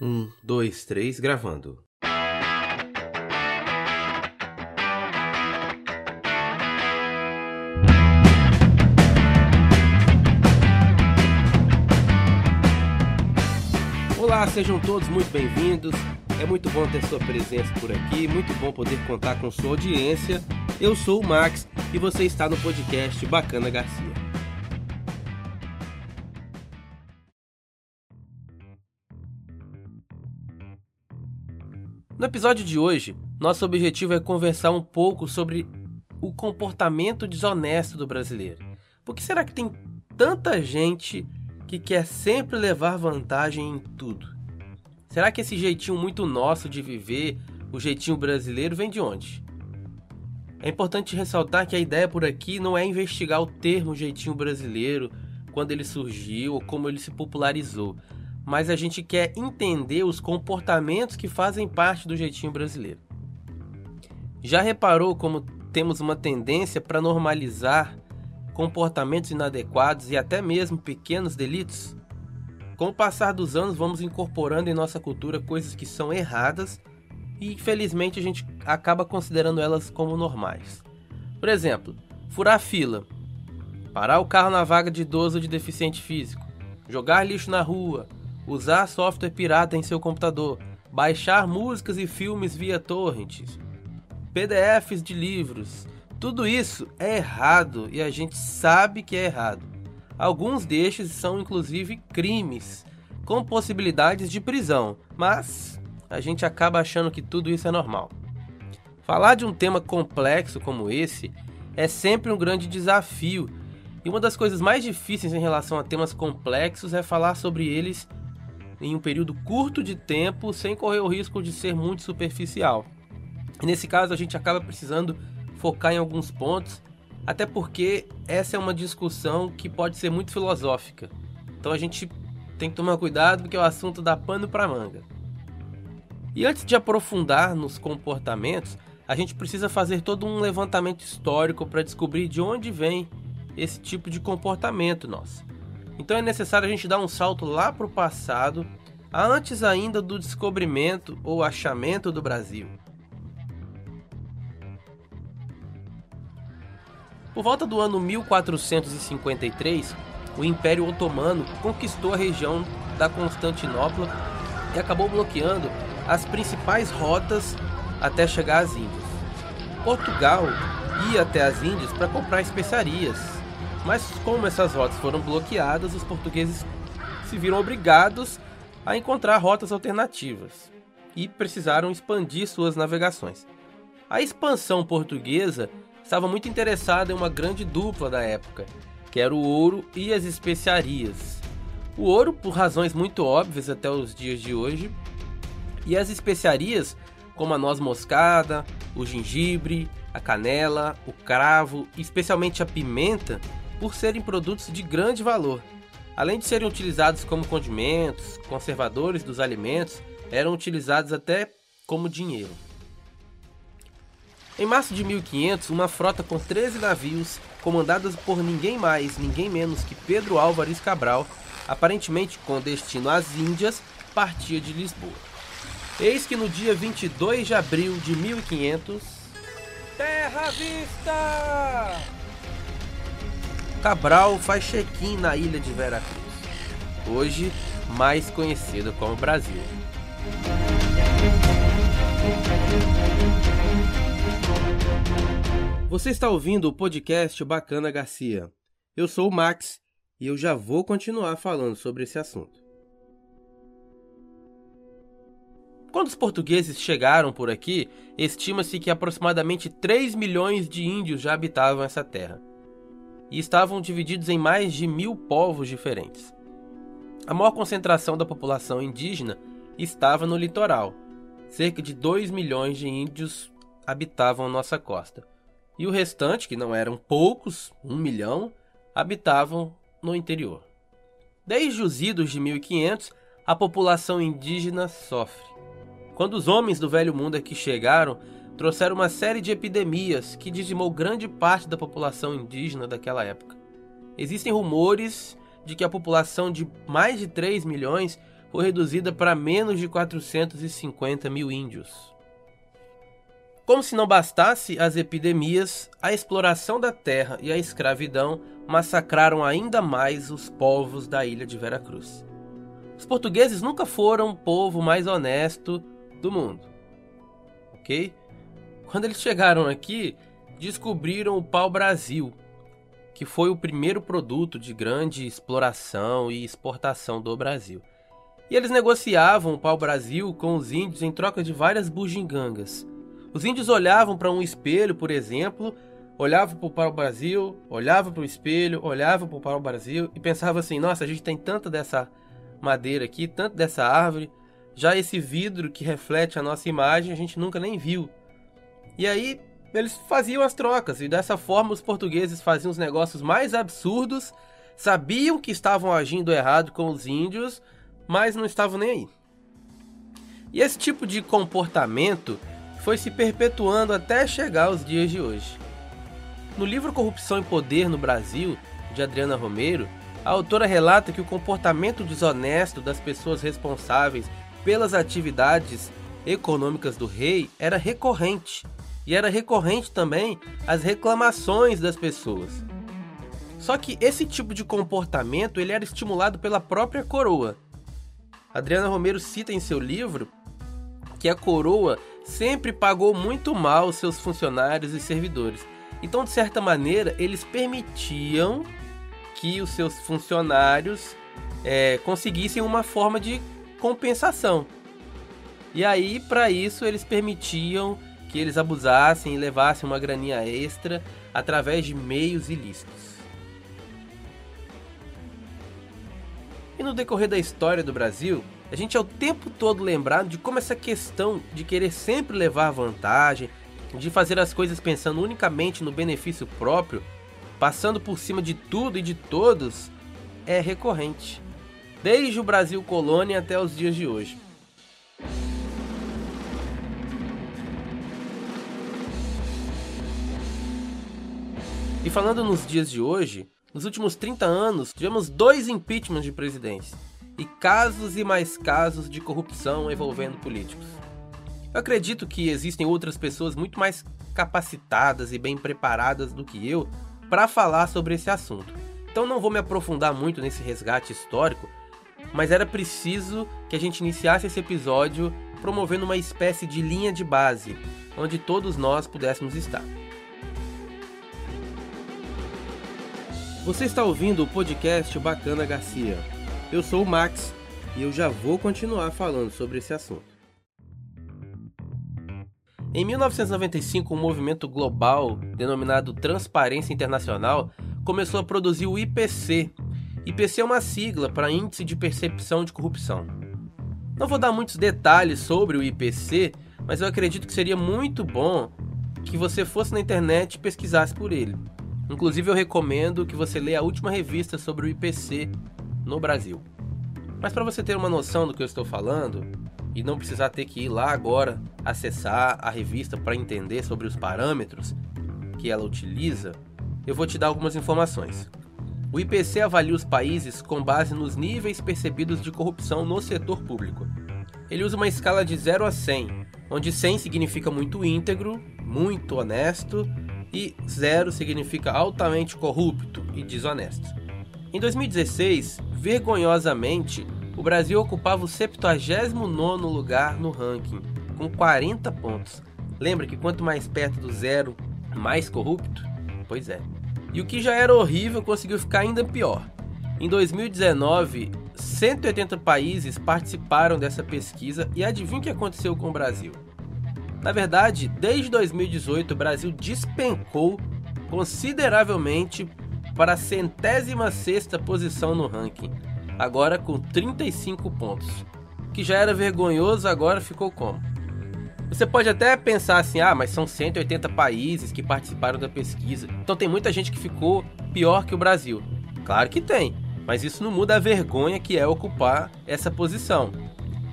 Um, dois, três, gravando. Olá, sejam todos muito bem-vindos. É muito bom ter sua presença por aqui, muito bom poder contar com sua audiência. Eu sou o Max e você está no podcast Bacana Garcia. No episódio de hoje, nosso objetivo é conversar um pouco sobre o comportamento desonesto do brasileiro. Por que será que tem tanta gente que quer sempre levar vantagem em tudo? Será que esse jeitinho muito nosso de viver, o jeitinho brasileiro, vem de onde? É importante ressaltar que a ideia por aqui não é investigar o termo jeitinho brasileiro, quando ele surgiu ou como ele se popularizou, mas a gente quer entender os comportamentos que fazem parte do jeitinho brasileiro. Já reparou como temos uma tendência para normalizar comportamentos inadequados e até mesmo pequenos delitos? Com o passar dos anos, vamos incorporando em nossa cultura coisas que são erradas e infelizmente a gente acaba considerando elas como normais. Por exemplo, furar fila, parar o carro na vaga de idoso ou de deficiente físico, jogar lixo na rua, usar software pirata em seu computador, baixar músicas e filmes via torrents, PDFs de livros. Tudo isso é errado e a gente sabe que é errado. Alguns destes são inclusive crimes, com possibilidades de prisão, mas a gente acaba achando que tudo isso é normal. Falar de um tema complexo como esse é sempre um grande desafio, e uma das coisas mais difíceis em relação a temas complexos é falar sobre eles em um período curto de tempo sem correr o risco de ser muito superficial. Nesse caso a gente acaba precisando focar em alguns pontos, até porque essa é uma discussão que pode ser muito filosófica. Então a gente tem que tomar cuidado porque o assunto dá pano para manga. E antes de aprofundar nos comportamentos, a gente precisa fazer todo um levantamento histórico para descobrir de onde vem esse tipo de comportamento nosso. Então é necessário a gente dar um salto lá para o passado, antes ainda do descobrimento ou achamento do Brasil. Por volta do ano 1453, o Império Otomano conquistou a região da Constantinopla e acabou bloqueando as principais rotas até chegar às Índias. Portugal ia até as Índias para comprar especiarias, mas como essas rotas foram bloqueadas, os portugueses se viram obrigados a encontrar rotas alternativas e precisaram expandir suas navegações. A expansão portuguesa estava muito interessada em uma grande dupla da época, que era o ouro e as especiarias. O ouro, por razões muito óbvias até os dias de hoje, e as especiarias, como a noz moscada, o gengibre, a canela, o cravo, especialmente a pimenta, por serem produtos de grande valor. Além de serem utilizados como condimentos, conservadores dos alimentos, eram utilizados até como dinheiro. Em março de 1500, uma frota com 13 navios, comandada por ninguém mais, ninguém menos que Pedro Álvares Cabral, aparentemente com destino às Índias, partia de Lisboa. Eis que no dia 22 de abril de 1500, Terra Vista! Cabral faz check-in na ilha de Veracruz, hoje mais conhecido como Brasil. Você está ouvindo o podcast Bacana Garcia. Eu sou o Max e eu já vou continuar falando sobre esse assunto. Quando os portugueses chegaram por aqui, estima-se que aproximadamente 3 milhões de índios já habitavam essa terra e estavam divididos em mais de mil povos diferentes. A maior concentração da população indígena estava no litoral. Cerca de 2 milhões de índios habitavam nossa costa. E o restante, que não eram poucos, um milhão, habitavam no interior. Desde os idos de 1500, a população indígena sofre. Quando os homens do Velho Mundo aqui chegaram, trouxeram uma série de epidemias que dizimou grande parte da população indígena daquela época. Existem rumores de que a população de mais de 3 milhões foi reduzida para menos de 450 mil índios. Como se não bastasse as epidemias, a exploração da terra e a escravidão massacraram ainda mais os povos da ilha de Veracruz. Os portugueses nunca foram o povo mais honesto do mundo. Ok? Quando eles chegaram aqui, descobriram o pau-brasil, que foi o primeiro produto de grande exploração e exportação do Brasil. E eles negociavam o pau-brasil com os índios em troca de várias bugigangas. Os índios olhavam para um espelho, por exemplo, olhavam para o pau-brasil, olhavam para o espelho, olhavam para o pau-brasil e pensavam assim: nossa, a gente tem tanta dessa madeira aqui, tanto dessa árvore, já esse vidro que reflete a nossa imagem a gente nunca nem viu. E aí eles faziam as trocas e dessa forma os portugueses faziam os negócios mais absurdos, sabiam que estavam agindo errado com os índios, mas não estavam nem aí. E esse tipo de comportamento foi se perpetuando até chegar aos dias de hoje. No livro Corrupção e Poder no Brasil, de Adriana Romero, a autora relata que o comportamento desonesto das pessoas responsáveis pelas atividades econômicas do rei era recorrente e era recorrente também as reclamações das pessoas. Só que esse tipo de comportamento ele era estimulado pela própria coroa. Adriana Romero cita em seu livro que a coroa sempre pagou muito mal seus funcionários e servidores. Então, de certa maneira, eles permitiam que os seus funcionários é, conseguissem uma forma de compensação. E aí, para isso, eles permitiam que eles abusassem e levassem uma graninha extra através de meios ilícitos. E no decorrer da história do Brasil, a gente é o tempo todo lembrado de como essa questão de querer sempre levar vantagem, de fazer as coisas pensando unicamente no benefício próprio, passando por cima de tudo e de todos, é recorrente. Desde o Brasil colônia até os dias de hoje. E falando nos dias de hoje, nos últimos 30 anos, tivemos dois impeachments de presidentes e casos e mais casos de corrupção envolvendo políticos. Eu acredito que existem outras pessoas muito mais capacitadas e bem preparadas do que eu para falar sobre esse assunto. Então não vou me aprofundar muito nesse resgate histórico, mas era preciso que a gente iniciasse esse episódio promovendo uma espécie de linha de base, onde todos nós pudéssemos estar. Você está ouvindo o podcast Bacana Garcia. Eu sou o Max e eu já vou continuar falando sobre esse assunto. Em 1995, um movimento global denominado Transparência Internacional começou a produzir o IPC. IPC é uma sigla para Índice de Percepção de Corrupção. Não vou dar muitos detalhes sobre o IPC, mas eu acredito que seria muito bom que você fosse na internet e pesquisasse por ele. Inclusive, eu recomendo que você leia a última revista sobre o IPC no Brasil. Mas para você ter uma noção do que eu estou falando e não precisar ter que ir lá agora acessar a revista para entender sobre os parâmetros que ela utiliza, eu vou te dar algumas informações. O IPC avalia os países com base nos níveis percebidos de corrupção no setor público. Ele usa uma escala de 0 a 100, onde 100 significa muito íntegro, muito honesto e zero significa altamente corrupto e desonesto. Em 2016, vergonhosamente, o Brasil ocupava o 79 lugar no ranking, com 40 pontos. Lembra que quanto mais perto do zero, mais corrupto? Pois é. E o que já era horrível conseguiu ficar ainda pior. Em 2019, 180 países participaram dessa pesquisa e adivinha o que aconteceu com o Brasil? Na verdade, desde 2018 o Brasil despencou consideravelmente para a centésima sexta posição no ranking, agora com 35 pontos. Que já era vergonhoso, agora ficou como? Você pode até pensar assim, ah, mas são 180 países que participaram da pesquisa, então tem muita gente que ficou pior que o Brasil. Claro que tem, mas isso não muda a vergonha que é ocupar essa posição.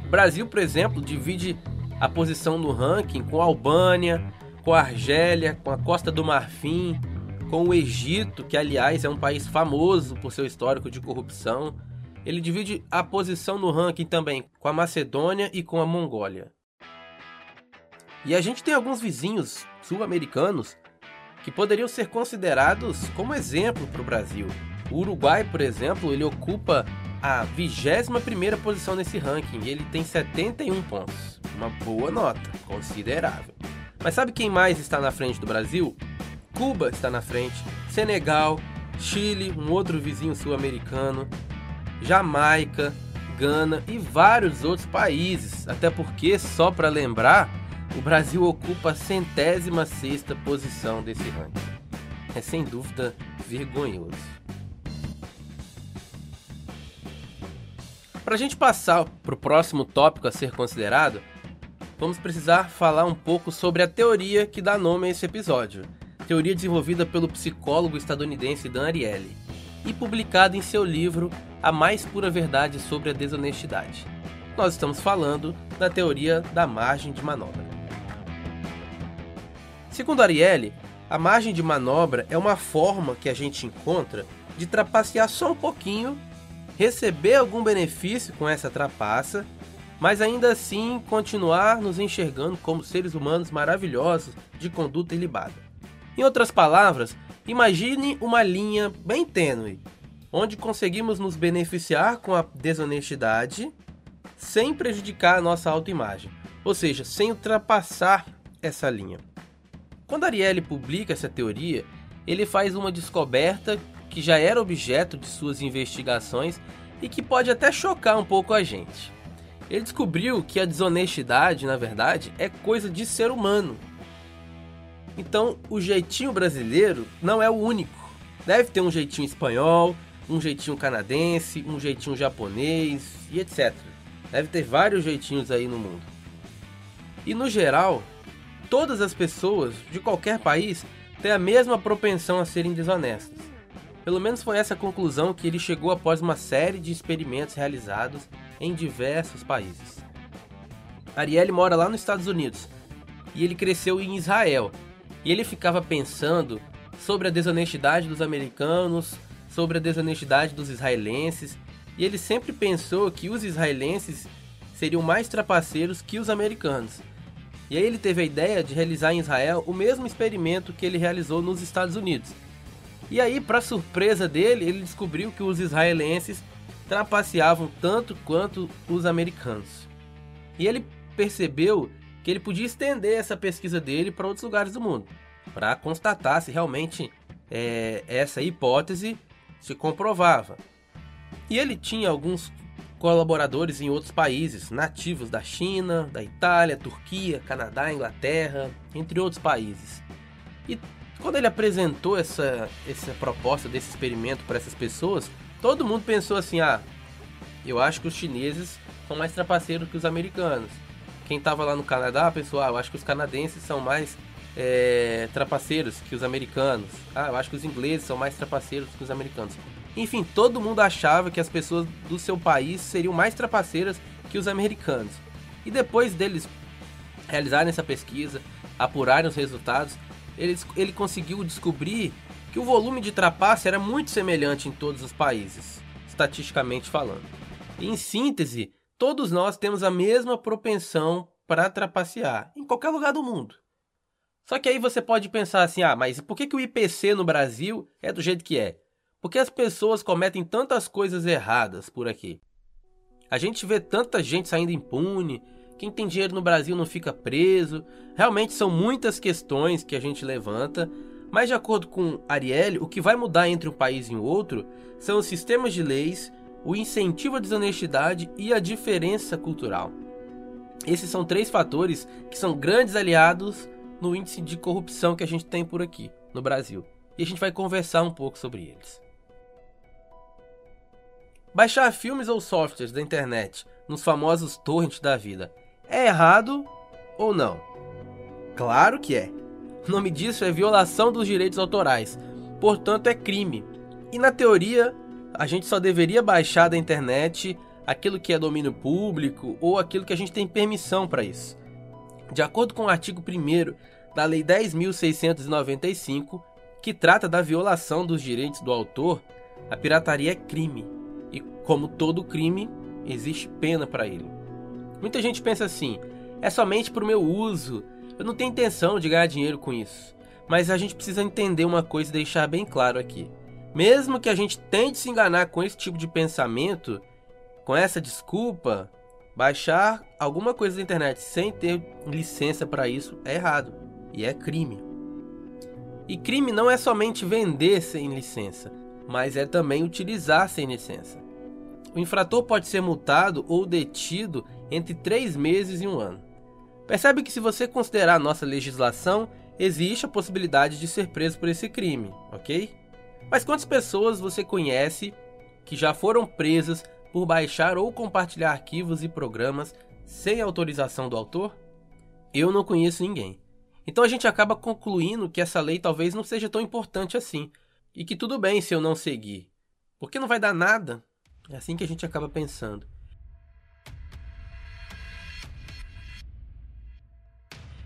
O Brasil, por exemplo, divide a posição no ranking com a Albânia, com a Argélia, com a Costa do Marfim, com o Egito, que aliás é um país famoso por seu histórico de corrupção, ele divide a posição no ranking também com a Macedônia e com a Mongólia. E a gente tem alguns vizinhos sul-americanos que poderiam ser considerados como exemplo para o Brasil. O Uruguai, por exemplo, ele ocupa a 21ª posição nesse ranking e ele tem 71 pontos. Uma boa nota, considerável. Mas sabe quem mais está na frente do Brasil? Cuba está na frente, Senegal, Chile, um outro vizinho sul-americano, Jamaica, Gana e vários outros países. Até porque, só para lembrar, o Brasil ocupa a centésima sexta posição desse ranking. É sem dúvida vergonhoso. Para a gente passar para o próximo tópico a ser considerado, vamos precisar falar um pouco sobre a teoria que dá nome a esse episódio. Teoria desenvolvida pelo psicólogo estadunidense Dan Ariely e publicada em seu livro A Mais Pura Verdade sobre a Desonestidade. Nós estamos falando da teoria da margem de manobra. Segundo Ariely, a margem de manobra é uma forma que a gente encontra de trapacear só um pouquinho, receber algum benefício com essa trapaça, mas ainda assim continuar nos enxergando como seres humanos maravilhosos de conduta ilibada. Em outras palavras, imagine uma linha bem tênue, onde conseguimos nos beneficiar com a desonestidade sem prejudicar a nossa autoimagem, ou seja, sem ultrapassar essa linha. Quando Ariely publica essa teoria, ele faz uma descoberta que já era objeto de suas investigações e que pode até chocar um pouco a gente. Ele descobriu que a desonestidade, na verdade, é coisa de ser humano. Então, o jeitinho brasileiro não é o único. Deve ter um jeitinho espanhol, um jeitinho canadense, um jeitinho japonês e etc. Deve ter vários jeitinhos aí no mundo. E no geral, todas as pessoas de qualquer país têm a mesma propensão a serem desonestas. Pelo menos foi essa a conclusão que ele chegou após uma série de experimentos realizados em diversos países. Ariel mora lá nos Estados Unidos e ele cresceu em Israel. E ele ficava pensando sobre a desonestidade dos americanos, sobre a desonestidade dos israelenses, e ele sempre pensou que os israelenses seriam mais trapaceiros que os americanos. E aí ele teve a ideia de realizar em Israel o mesmo experimento que ele realizou nos Estados Unidos. E aí, para surpresa dele, ele descobriu que os israelenses trapaceavam tanto quanto os americanos. E ele percebeu que ele podia estender essa pesquisa dele para outros lugares do mundo, para constatar se realmente é, essa hipótese se comprovava. E ele tinha alguns colaboradores em outros países, nativos da China, da Itália, Turquia, Canadá, Inglaterra, entre outros países. E quando ele apresentou essa, essa proposta desse experimento para essas pessoas, todo mundo pensou assim: ah, eu acho que os chineses são mais trapaceiros que os americanos. Quem estava lá no Canadá pensou: ah, eu acho que os canadenses são mais é, trapaceiros que os americanos. Ah, eu acho que os ingleses são mais trapaceiros que os americanos. Enfim, todo mundo achava que as pessoas do seu país seriam mais trapaceiras que os americanos. E depois deles realizarem essa pesquisa, apurarem os resultados, eles, ele conseguiu descobrir que o volume de trapaça era muito semelhante em todos os países, estatisticamente falando. Em síntese, todos nós temos a mesma propensão para trapacear em qualquer lugar do mundo. Só que aí você pode pensar assim: ah, mas por que, que o IPC no Brasil é do jeito que é? Por que as pessoas cometem tantas coisas erradas por aqui? A gente vê tanta gente saindo impune, quem tem dinheiro no Brasil não fica preso. Realmente são muitas questões que a gente levanta, mas de acordo com Ariel, o que vai mudar entre um país e um outro são os sistemas de leis, o incentivo à desonestidade e a diferença cultural. Esses são três fatores que são grandes aliados no índice de corrupção que a gente tem por aqui, no Brasil. E a gente vai conversar um pouco sobre eles. Baixar filmes ou softwares da internet nos famosos torrents da vida é errado ou não? Claro que é. O nome disso é violação dos direitos autorais, portanto é crime. E na teoria, a gente só deveria baixar da internet aquilo que é domínio público ou aquilo que a gente tem permissão para isso. De acordo com o artigo 1 da Lei 10.695, que trata da violação dos direitos do autor, a pirataria é crime E como todo crime, existe pena para ele. Muita gente pensa assim: é somente para o meu uso, eu não tenho intenção de ganhar dinheiro com isso. Mas a gente precisa entender uma coisa e deixar bem claro aqui. Mesmo que a gente tente se enganar com esse tipo de pensamento, com essa desculpa, baixar alguma coisa da internet sem ter licença para isso é errado e é crime. E crime não é somente vender sem licença, mas é também utilizar sem licença. O infrator pode ser multado ou detido entre três meses e um ano. Percebe que, se você considerar nossa legislação, existe a possibilidade de ser preso por esse crime, ok? Mas quantas pessoas você conhece que já foram presas por baixar ou compartilhar arquivos e programas sem autorização do autor? Eu não conheço ninguém. Então a gente acaba concluindo que essa lei talvez não seja tão importante assim e que tudo bem se eu não seguir, porque não vai dar nada. É assim que a gente acaba pensando.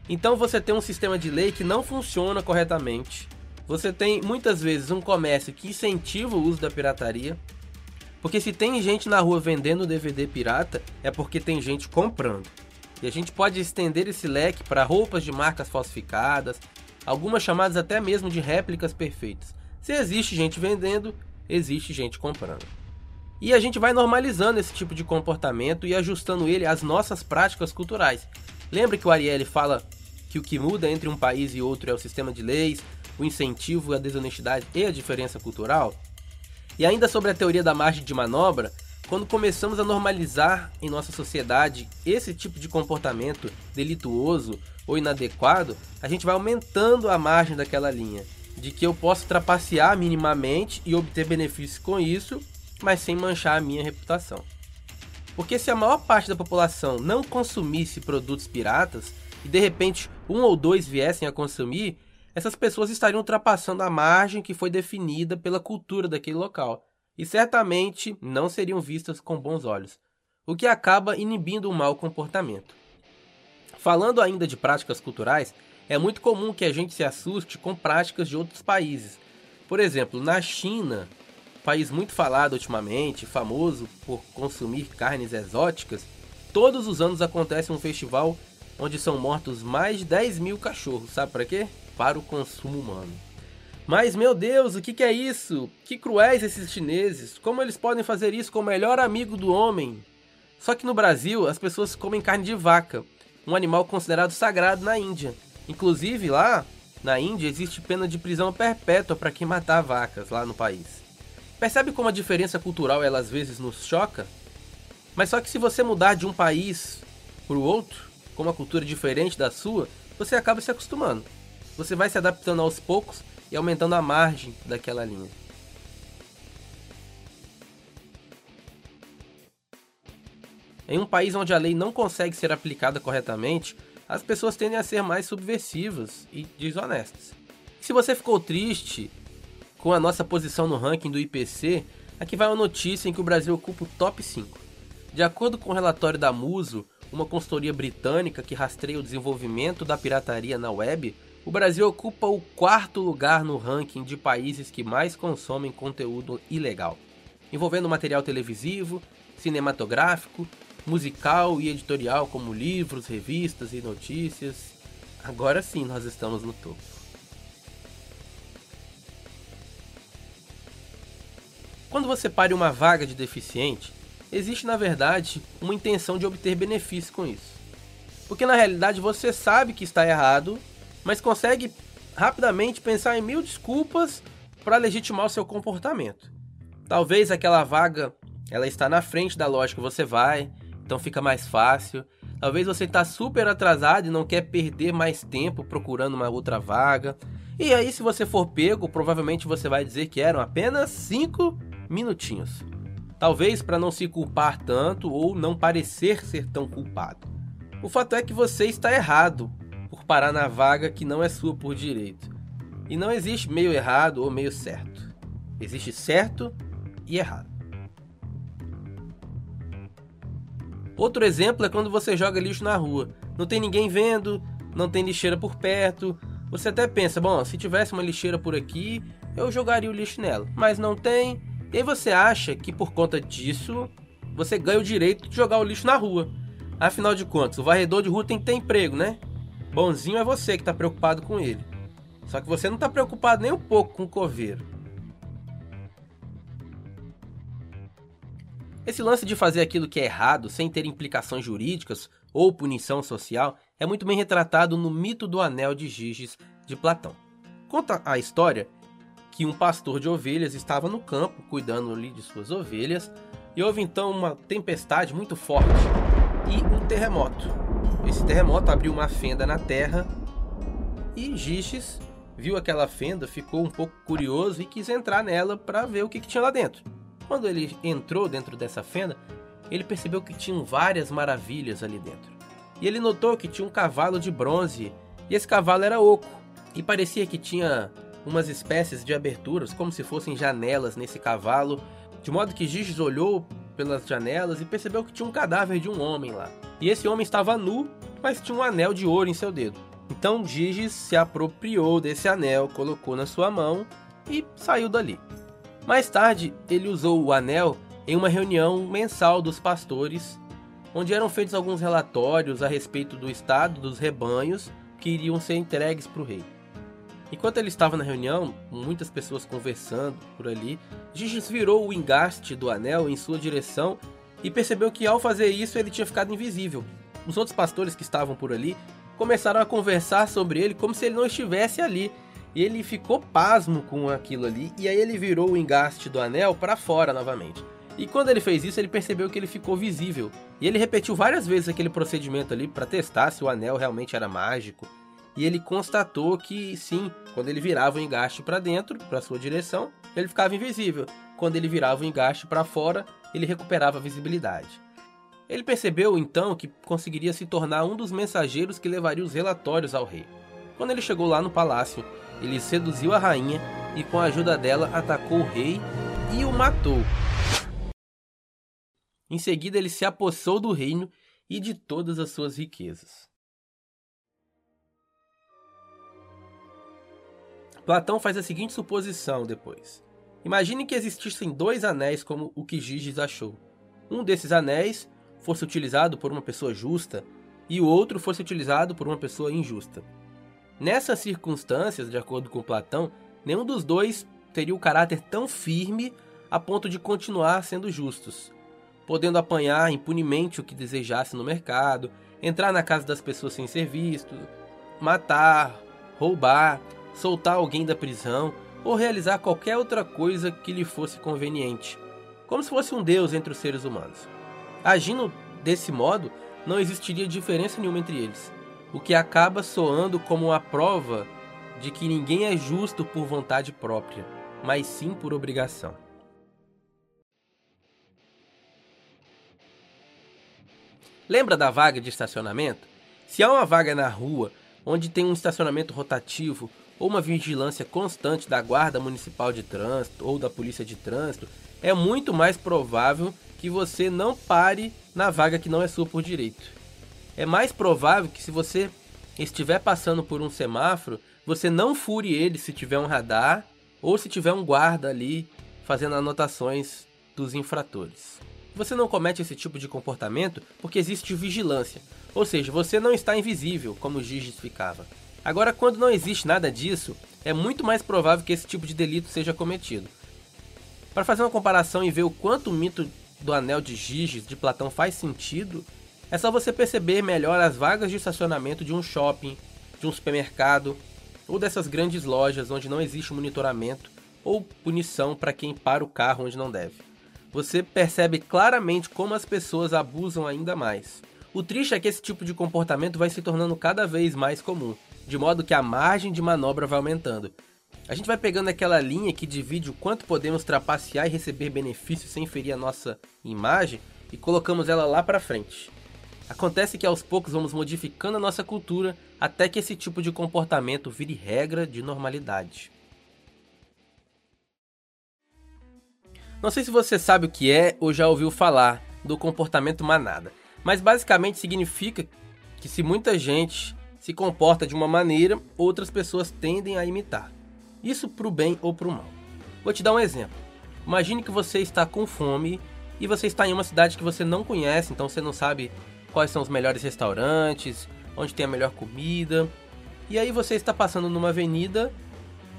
Então você tem um sistema de lei que não funciona corretamente. Você tem muitas vezes um comércio que incentiva o uso da pirataria. Porque se tem gente na rua vendendo DVD pirata, é porque tem gente comprando. E a gente pode estender esse leque para roupas de marcas falsificadas, algumas chamadas até mesmo de réplicas perfeitas. Se existe gente vendendo, existe gente comprando. E a gente vai normalizando esse tipo de comportamento e ajustando ele às nossas práticas culturais. Lembre que o Ariely fala que o que muda entre um país e outro é o sistema de leis, o incentivo, a desonestidade e a diferença cultural? E ainda sobre a teoria da margem de manobra, quando começamos a normalizar em nossa sociedade esse tipo de comportamento delituoso ou inadequado, a gente vai aumentando a margem daquela linha, de que eu posso trapacear minimamente e obter benefícios com isso, mas sem manchar a minha reputação. Porque se a maior parte da população não consumisse produtos piratas, e de repente um ou dois viessem a consumir, essas pessoas estariam ultrapassando a margem que foi definida pela cultura daquele local e certamente não seriam vistas com bons olhos, o que acaba inibindo um mau comportamento. Falando ainda de práticas culturais, é muito comum que a gente se assuste com práticas de outros países. Por exemplo, na China, país muito falado ultimamente, famoso por consumir carnes exóticas, todos os anos acontece um festival onde são mortos mais de 10 mil cachorros. Sabe para quê? Para o consumo humano. Mas, meu Deus, o que, que é isso? Que cruéis esses chineses! Como eles podem fazer isso com o melhor amigo do homem? Só que no Brasil, as pessoas comem carne de vaca, um animal considerado sagrado na Índia. Inclusive, lá na Índia existe pena de prisão perpétua para quem matar vacas lá no país. Percebe como a diferença cultural ela às vezes nos choca? Mas só que se você mudar de um país para o outro, com uma cultura diferente da sua, você acaba se acostumando. Você vai se adaptando aos poucos e aumentando a margem daquela linha. Em um país onde a lei não consegue ser aplicada corretamente, as pessoas tendem a ser mais subversivas e desonestas. Se você ficou triste com a nossa posição no ranking do IPC, aqui vai uma notícia em que o Brasil ocupa o top 5. De acordo com o relatório da Muso, uma consultoria britânica que rastreia o desenvolvimento da pirataria na web, o Brasil ocupa o quarto lugar no ranking de países que mais consomem conteúdo ilegal, envolvendo material televisivo, cinematográfico, musical e editorial, como livros, revistas e notícias. Agora sim nós estamos no topo. Quando você pare uma vaga de deficiente, existe na verdade uma intenção de obter benefício com isso. Porque na realidade você sabe que está errado, mas consegue rapidamente pensar em mil desculpas para legitimar o seu comportamento. Talvez aquela vaga ela está na frente da loja que você vai, então fica mais fácil. Talvez você está super atrasado e não quer perder mais tempo procurando uma outra vaga. E aí, se você for pego, provavelmente você vai dizer que eram apenas 5 minutinhos. Talvez para não se culpar tanto ou não parecer ser tão culpado. O fato é que você está errado por parar na vaga que não é sua por direito. E não existe meio errado ou meio certo. Existe certo e errado. Outro exemplo é quando você joga lixo na rua. Não tem ninguém vendo, não tem lixeira por perto. Você até pensa, bom, se tivesse uma lixeira por aqui, eu jogaria o lixo nela. Mas não tem, E aí você acha que por conta disso você ganha o direito de jogar o lixo na rua. Afinal de contas, o varredor de rua tem que ter emprego, né? Bonzinho é você que está preocupado com ele. Só que você não está preocupado nem um pouco com o coveiro. Esse lance de fazer aquilo que é errado sem ter implicações jurídicas ou punição social é muito bem retratado no mito do anel de Giges de Platão. Conta a história que um pastor de ovelhas estava no campo cuidando ali de suas ovelhas e houve então uma tempestade muito forte e um terremoto. Esse terremoto abriu uma fenda na terra e Giges viu aquela fenda, ficou um pouco curioso e quis entrar nela para ver o que, que tinha lá dentro. Quando ele entrou dentro dessa fenda, ele percebeu que tinham várias maravilhas ali dentro. E ele notou que tinha um cavalo de bronze, e esse cavalo era oco, e parecia que tinha umas espécies de aberturas, como se fossem janelas nesse cavalo, de modo que Giges olhou pelas janelas e percebeu que tinha um cadáver de um homem lá. E esse homem estava nu, mas tinha um anel de ouro em seu dedo. Então Giges se apropriou desse anel, colocou na sua mão e saiu dali. Mais tarde, ele usou o anel em uma reunião mensal dos pastores, onde eram feitos alguns relatórios a respeito do estado dos rebanhos que iriam ser entregues para o rei. Enquanto ele estava na reunião, muitas pessoas conversando por ali, Giges virou o engaste do anel em sua direção e percebeu que ao fazer isso ele tinha ficado invisível. Os outros pastores que estavam por ali começaram a conversar sobre ele como se ele não estivesse ali. E ele ficou pasmo com aquilo ali, e aí ele virou o engaste do anel para fora novamente. E quando ele fez isso, ele percebeu que ele ficou visível. E ele repetiu várias vezes aquele procedimento ali para testar se o anel realmente era mágico. E ele constatou que sim, quando ele virava o engaste para dentro, para sua direção, ele ficava invisível. Quando ele virava o engaste para fora, ele recuperava a visibilidade. Ele percebeu então que conseguiria se tornar um dos mensageiros que levaria os relatórios ao rei. Quando ele chegou lá no palácio, ele seduziu a rainha e, com a ajuda dela, atacou o rei e o matou. Em seguida, ele se apossou do reino e de todas as suas riquezas. Platão faz a seguinte suposição depois. Imagine que existissem dois anéis como o que Giges achou. Um desses anéis fosse utilizado por uma pessoa justa e o outro fosse utilizado por uma pessoa injusta. Nessas circunstâncias, de acordo com Platão, nenhum dos dois teria o caráter tão firme a ponto de continuar sendo justos podendo apanhar impunemente o que desejasse no mercado, entrar na casa das pessoas sem ser visto, matar, roubar, soltar alguém da prisão ou realizar qualquer outra coisa que lhe fosse conveniente, como se fosse um deus entre os seres humanos. Agindo desse modo, não existiria diferença nenhuma entre eles, o que acaba soando como a prova de que ninguém é justo por vontade própria, mas sim por obrigação. Lembra da vaga de estacionamento? Se há uma vaga na rua onde tem um estacionamento rotativo ou uma vigilância constante da Guarda Municipal de Trânsito ou da Polícia de Trânsito, é muito mais provável que você não pare na vaga que não é sua por direito. É mais provável que se você estiver passando por um semáforo, você não fure ele se tiver um radar ou se tiver um guarda ali fazendo anotações dos infratores. Você não comete esse tipo de comportamento porque existe vigilância, ou seja, você não está invisível, como o Giges ficava. Agora, quando não existe nada disso, é muito mais provável que esse tipo de delito seja cometido. Para fazer uma comparação e ver o quanto o mito do anel de Giges de Platão faz sentido, é só você perceber melhor as vagas de estacionamento de um shopping, de um supermercado ou dessas grandes lojas onde não existe monitoramento ou punição para quem para o carro onde não deve você percebe claramente como as pessoas abusam ainda mais. O triste é que esse tipo de comportamento vai se tornando cada vez mais comum, de modo que a margem de manobra vai aumentando. A gente vai pegando aquela linha que divide o quanto podemos trapacear e receber benefícios sem ferir a nossa imagem e colocamos ela lá para frente. Acontece que aos poucos vamos modificando a nossa cultura até que esse tipo de comportamento vire regra de normalidade. Não sei se você sabe o que é ou já ouviu falar do comportamento manada, mas basicamente significa que se muita gente se comporta de uma maneira, outras pessoas tendem a imitar. Isso para o bem ou para o mal. Vou te dar um exemplo. Imagine que você está com fome e você está em uma cidade que você não conhece, então você não sabe quais são os melhores restaurantes, onde tem a melhor comida. E aí você está passando numa avenida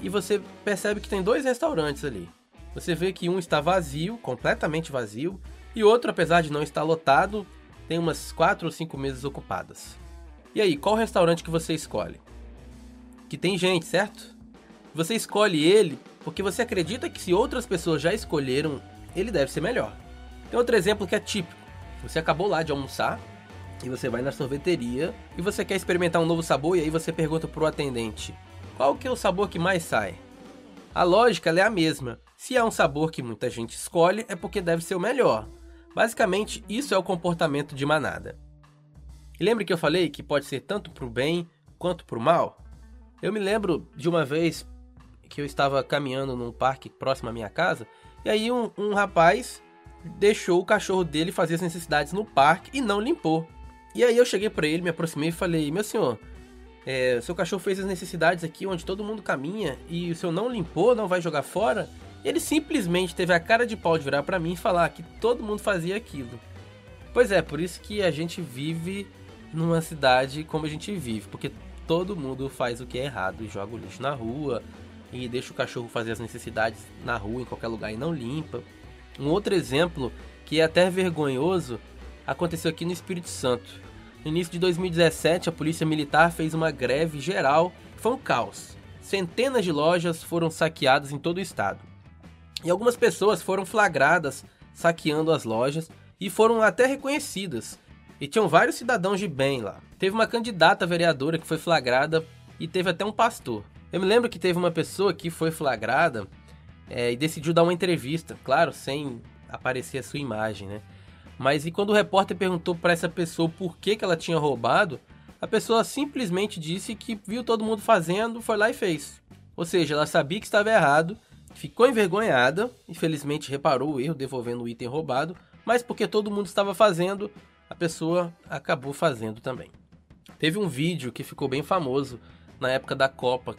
e você percebe que tem dois restaurantes ali. Você vê que um está vazio, completamente vazio, e outro, apesar de não estar lotado, tem umas 4 ou 5 mesas ocupadas. E aí, qual restaurante que você escolhe? Que tem gente, certo? Você escolhe ele porque você acredita que se outras pessoas já escolheram, ele deve ser melhor. Tem outro exemplo que é típico. Você acabou lá de almoçar e você vai na sorveteria e você quer experimentar um novo sabor e aí você pergunta pro atendente: "Qual que é o sabor que mais sai?" A lógica é a mesma. Se é um sabor que muita gente escolhe, é porque deve ser o melhor. Basicamente, isso é o comportamento de manada. E lembre que eu falei que pode ser tanto pro bem quanto pro mal? Eu me lembro de uma vez que eu estava caminhando num parque próximo à minha casa, e aí um, um rapaz deixou o cachorro dele fazer as necessidades no parque e não limpou. E aí eu cheguei para ele, me aproximei e falei: Meu senhor, é, seu cachorro fez as necessidades aqui onde todo mundo caminha e o senhor não limpou, não vai jogar fora? Ele simplesmente teve a cara de pau de virar para mim e falar que todo mundo fazia aquilo. Pois é, por isso que a gente vive numa cidade como a gente vive, porque todo mundo faz o que é errado e joga o lixo na rua, e deixa o cachorro fazer as necessidades na rua, em qualquer lugar e não limpa. Um outro exemplo que é até vergonhoso aconteceu aqui no Espírito Santo. No início de 2017, a Polícia Militar fez uma greve geral, foi um caos. Centenas de lojas foram saqueadas em todo o estado. E algumas pessoas foram flagradas saqueando as lojas e foram até reconhecidas. E tinham vários cidadãos de bem lá. Teve uma candidata vereadora que foi flagrada e teve até um pastor. Eu me lembro que teve uma pessoa que foi flagrada é, e decidiu dar uma entrevista, claro, sem aparecer a sua imagem, né? Mas e quando o repórter perguntou para essa pessoa por que, que ela tinha roubado, a pessoa simplesmente disse que viu todo mundo fazendo, foi lá e fez. Ou seja, ela sabia que estava errado, ficou envergonhada, infelizmente reparou o erro devolvendo o item roubado, mas porque todo mundo estava fazendo, a pessoa acabou fazendo também. Teve um vídeo que ficou bem famoso na época da Copa,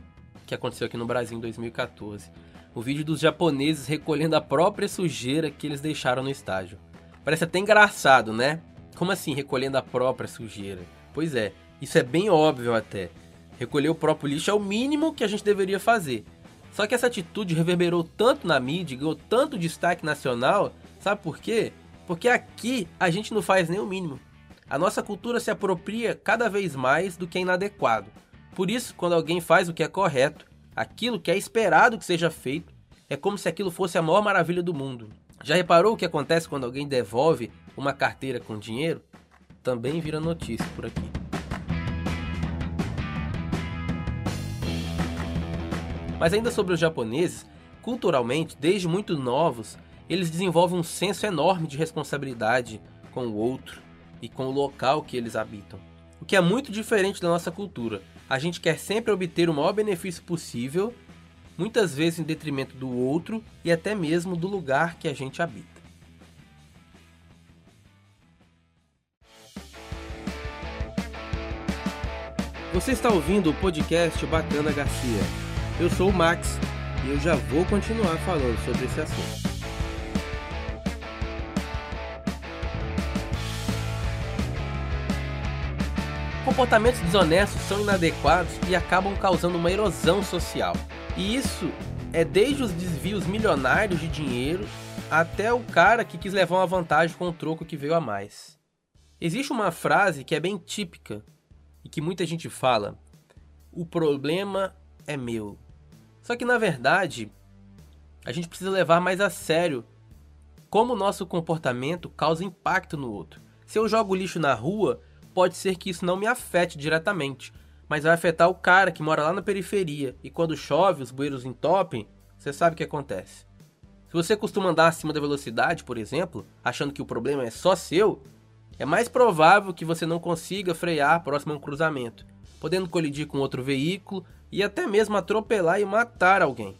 que aconteceu aqui no Brasil em 2014. O vídeo dos japoneses recolhendo a própria sujeira que eles deixaram no estádio. Parece até engraçado, né? Como assim recolhendo a própria sujeira? Pois é, isso é bem óbvio até. Recolher o próprio lixo é o mínimo que a gente deveria fazer. Só que essa atitude reverberou tanto na mídia, ganhou tanto destaque nacional, sabe por quê? Porque aqui a gente não faz nem o mínimo. A nossa cultura se apropria cada vez mais do que é inadequado. Por isso, quando alguém faz o que é correto, aquilo que é esperado que seja feito, é como se aquilo fosse a maior maravilha do mundo. Já reparou o que acontece quando alguém devolve uma carteira com dinheiro? Também vira notícia por aqui. Mas ainda sobre os japoneses, culturalmente, desde muito novos, eles desenvolvem um senso enorme de responsabilidade com o outro e com o local que eles habitam. O que é muito diferente da nossa cultura, a gente quer sempre obter o maior benefício possível, muitas vezes em detrimento do outro e até mesmo do lugar que a gente habita. Você está ouvindo o podcast Bacana Garcia. Eu sou o Max e eu já vou continuar falando sobre esse assunto. Comportamentos desonestos são inadequados e acabam causando uma erosão social. E isso é desde os desvios milionários de dinheiro até o cara que quis levar uma vantagem com o troco que veio a mais. Existe uma frase que é bem típica e que muita gente fala: o problema é meu. Só que na verdade, a gente precisa levar mais a sério como o nosso comportamento causa impacto no outro. Se eu jogo lixo na rua, pode ser que isso não me afete diretamente, mas vai afetar o cara que mora lá na periferia e quando chove, os bueiros entopem, você sabe o que acontece. Se você costuma andar acima da velocidade, por exemplo, achando que o problema é só seu, é mais provável que você não consiga frear próximo a um cruzamento, podendo colidir com outro veículo e até mesmo atropelar e matar alguém.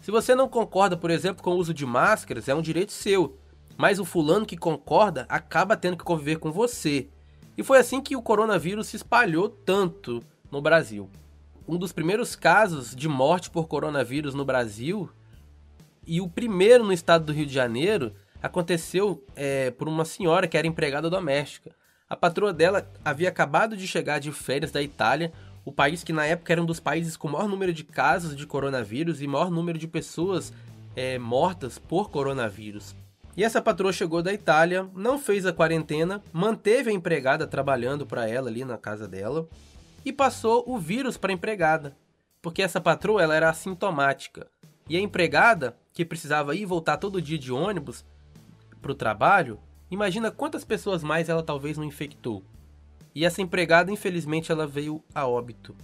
Se você não concorda, por exemplo, com o uso de máscaras, é um direito seu, mas o fulano que concorda acaba tendo que conviver com você, e foi assim que o coronavírus se espalhou tanto no Brasil. Um dos primeiros casos de morte por coronavírus no Brasil E o primeiro no estado do Rio de Janeiro aconteceu é, por uma senhora que era empregada doméstica. A patroa dela havia acabado de chegar de férias da Itália, o país que na época era um dos países com maior número de casos de coronavírus e maior número de pessoas é, mortas por coronavírus. E essa patroa chegou da Itália, não fez a quarentena, manteve a empregada trabalhando para ela ali na casa dela e passou o vírus para a empregada, porque essa patroa ela era assintomática. E a empregada, que precisava ir e voltar todo dia de ônibus para o trabalho, imagina quantas pessoas mais ela talvez não infectou. E essa empregada, infelizmente, ela veio a óbito.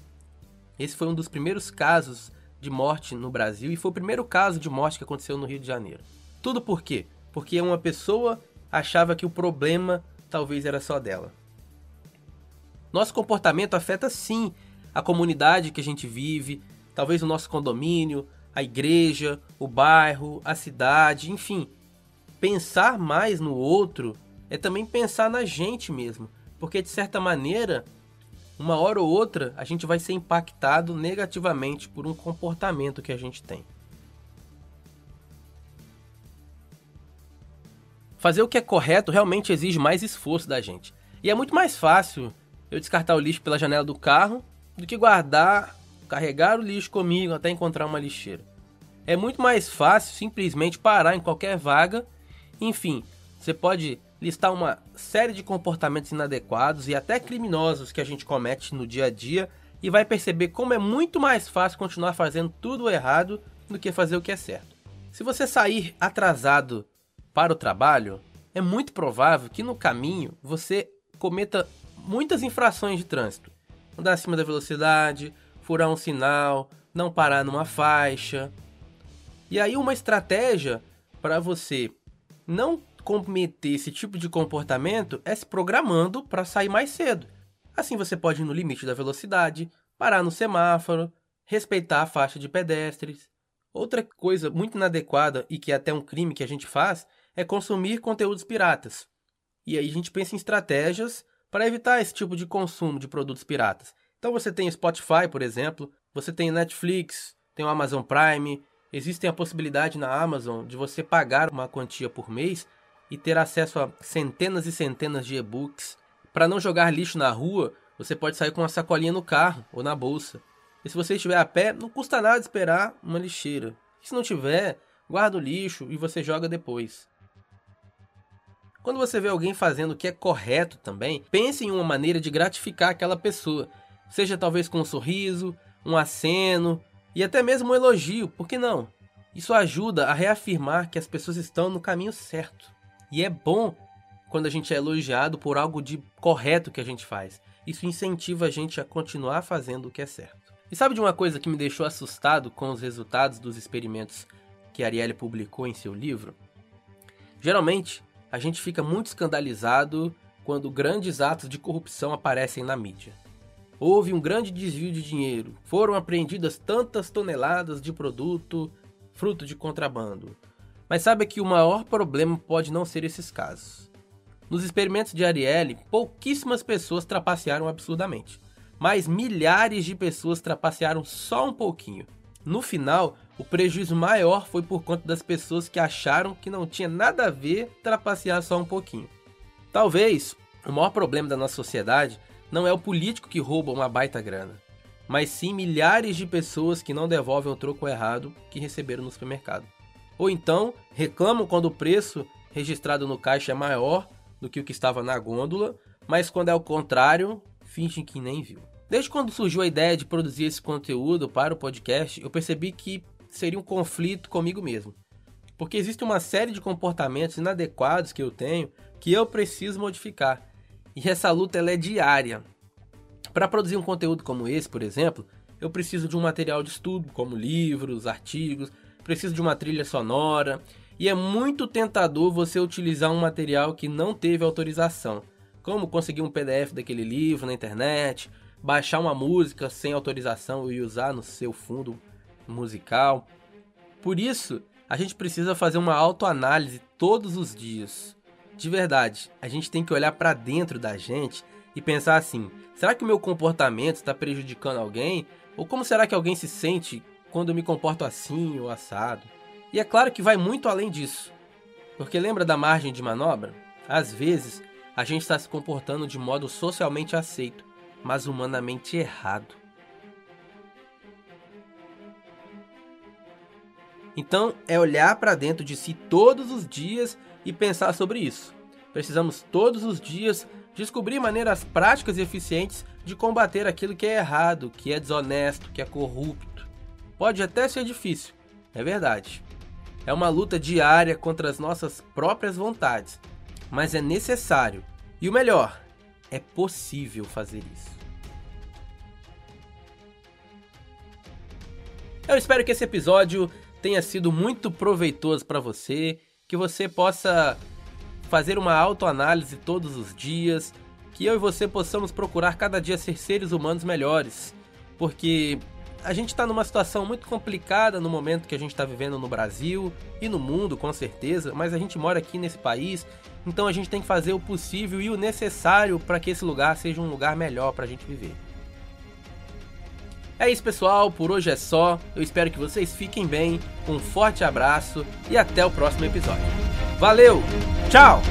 Esse foi um dos primeiros casos de morte no Brasil e foi o primeiro caso de morte que aconteceu no Rio de Janeiro. Tudo por quê? Porque uma pessoa achava que o problema talvez era só dela. Nosso comportamento afeta sim a comunidade que a gente vive, talvez o nosso condomínio, a igreja, o bairro, a cidade, enfim. Pensar mais no outro é também pensar na gente mesmo, porque de certa maneira, uma hora ou outra, a gente vai ser impactado negativamente por um comportamento que a gente tem. Fazer o que é correto realmente exige mais esforço da gente. E é muito mais fácil eu descartar o lixo pela janela do carro do que guardar, carregar o lixo comigo até encontrar uma lixeira. É muito mais fácil simplesmente parar em qualquer vaga. Enfim, você pode listar uma série de comportamentos inadequados e até criminosos que a gente comete no dia a dia e vai perceber como é muito mais fácil continuar fazendo tudo errado do que fazer o que é certo. Se você sair atrasado para o trabalho, é muito provável que no caminho você cometa muitas infrações de trânsito. Andar acima da velocidade, furar um sinal, não parar numa faixa. E aí uma estratégia para você não cometer esse tipo de comportamento é se programando para sair mais cedo. Assim você pode ir no limite da velocidade, parar no semáforo, respeitar a faixa de pedestres. Outra coisa muito inadequada e que é até um crime que a gente faz é consumir conteúdos piratas. E aí a gente pensa em estratégias para evitar esse tipo de consumo de produtos piratas. Então você tem Spotify, por exemplo, você tem Netflix, tem o Amazon Prime, existe a possibilidade na Amazon de você pagar uma quantia por mês e ter acesso a centenas e centenas de e-books. Para não jogar lixo na rua, você pode sair com uma sacolinha no carro ou na bolsa. E se você estiver a pé, não custa nada esperar uma lixeira. E se não tiver, guarda o lixo e você joga depois. Quando você vê alguém fazendo o que é correto também, pense em uma maneira de gratificar aquela pessoa. Seja talvez com um sorriso, um aceno e até mesmo um elogio, por que não? Isso ajuda a reafirmar que as pessoas estão no caminho certo. E é bom quando a gente é elogiado por algo de correto que a gente faz. Isso incentiva a gente a continuar fazendo o que é certo. E sabe de uma coisa que me deixou assustado com os resultados dos experimentos que Ariely publicou em seu livro? Geralmente, a gente fica muito escandalizado quando grandes atos de corrupção aparecem na mídia. Houve um grande desvio de dinheiro, foram apreendidas tantas toneladas de produto fruto de contrabando. Mas sabe que o maior problema pode não ser esses casos. Nos experimentos de Arielle, pouquíssimas pessoas trapacearam absurdamente, mas milhares de pessoas trapacearam só um pouquinho. No final, o prejuízo maior foi por conta das pessoas que acharam que não tinha nada a ver trapacear só um pouquinho. Talvez o maior problema da nossa sociedade não é o político que rouba uma baita grana, mas sim milhares de pessoas que não devolvem o troco errado que receberam no supermercado. Ou então reclamam quando o preço registrado no caixa é maior do que o que estava na gôndola, mas quando é o contrário, fingem que nem viu. Desde quando surgiu a ideia de produzir esse conteúdo para o podcast, eu percebi que seria um conflito comigo mesmo. Porque existe uma série de comportamentos inadequados que eu tenho que eu preciso modificar. E essa luta ela é diária. Para produzir um conteúdo como esse, por exemplo, eu preciso de um material de estudo, como livros, artigos, preciso de uma trilha sonora, e é muito tentador você utilizar um material que não teve autorização, como conseguir um PDF daquele livro na internet, baixar uma música sem autorização e usar no seu fundo musical. Por isso, a gente precisa fazer uma autoanálise todos os dias. De verdade, a gente tem que olhar para dentro da gente e pensar assim: será que o meu comportamento está prejudicando alguém? Ou como será que alguém se sente quando eu me comporto assim ou assado? E é claro que vai muito além disso. Porque lembra da margem de manobra? Às vezes, a gente está se comportando de modo socialmente aceito, mas humanamente errado. Então, é olhar para dentro de si todos os dias e pensar sobre isso. Precisamos todos os dias descobrir maneiras práticas e eficientes de combater aquilo que é errado, que é desonesto, que é corrupto. Pode até ser difícil, é verdade. É uma luta diária contra as nossas próprias vontades, mas é necessário. E o melhor, é possível fazer isso. Eu espero que esse episódio tenha sido muito proveitoso para você, que você possa fazer uma autoanálise todos os dias, que eu e você possamos procurar cada dia ser seres humanos melhores, porque a gente está numa situação muito complicada no momento que a gente está vivendo no Brasil e no mundo, com certeza, mas a gente mora aqui nesse país, então a gente tem que fazer o possível e o necessário para que esse lugar seja um lugar melhor para a gente viver. É isso, pessoal. Por hoje é só. Eu espero que vocês fiquem bem. Um forte abraço e até o próximo episódio. Valeu! Tchau!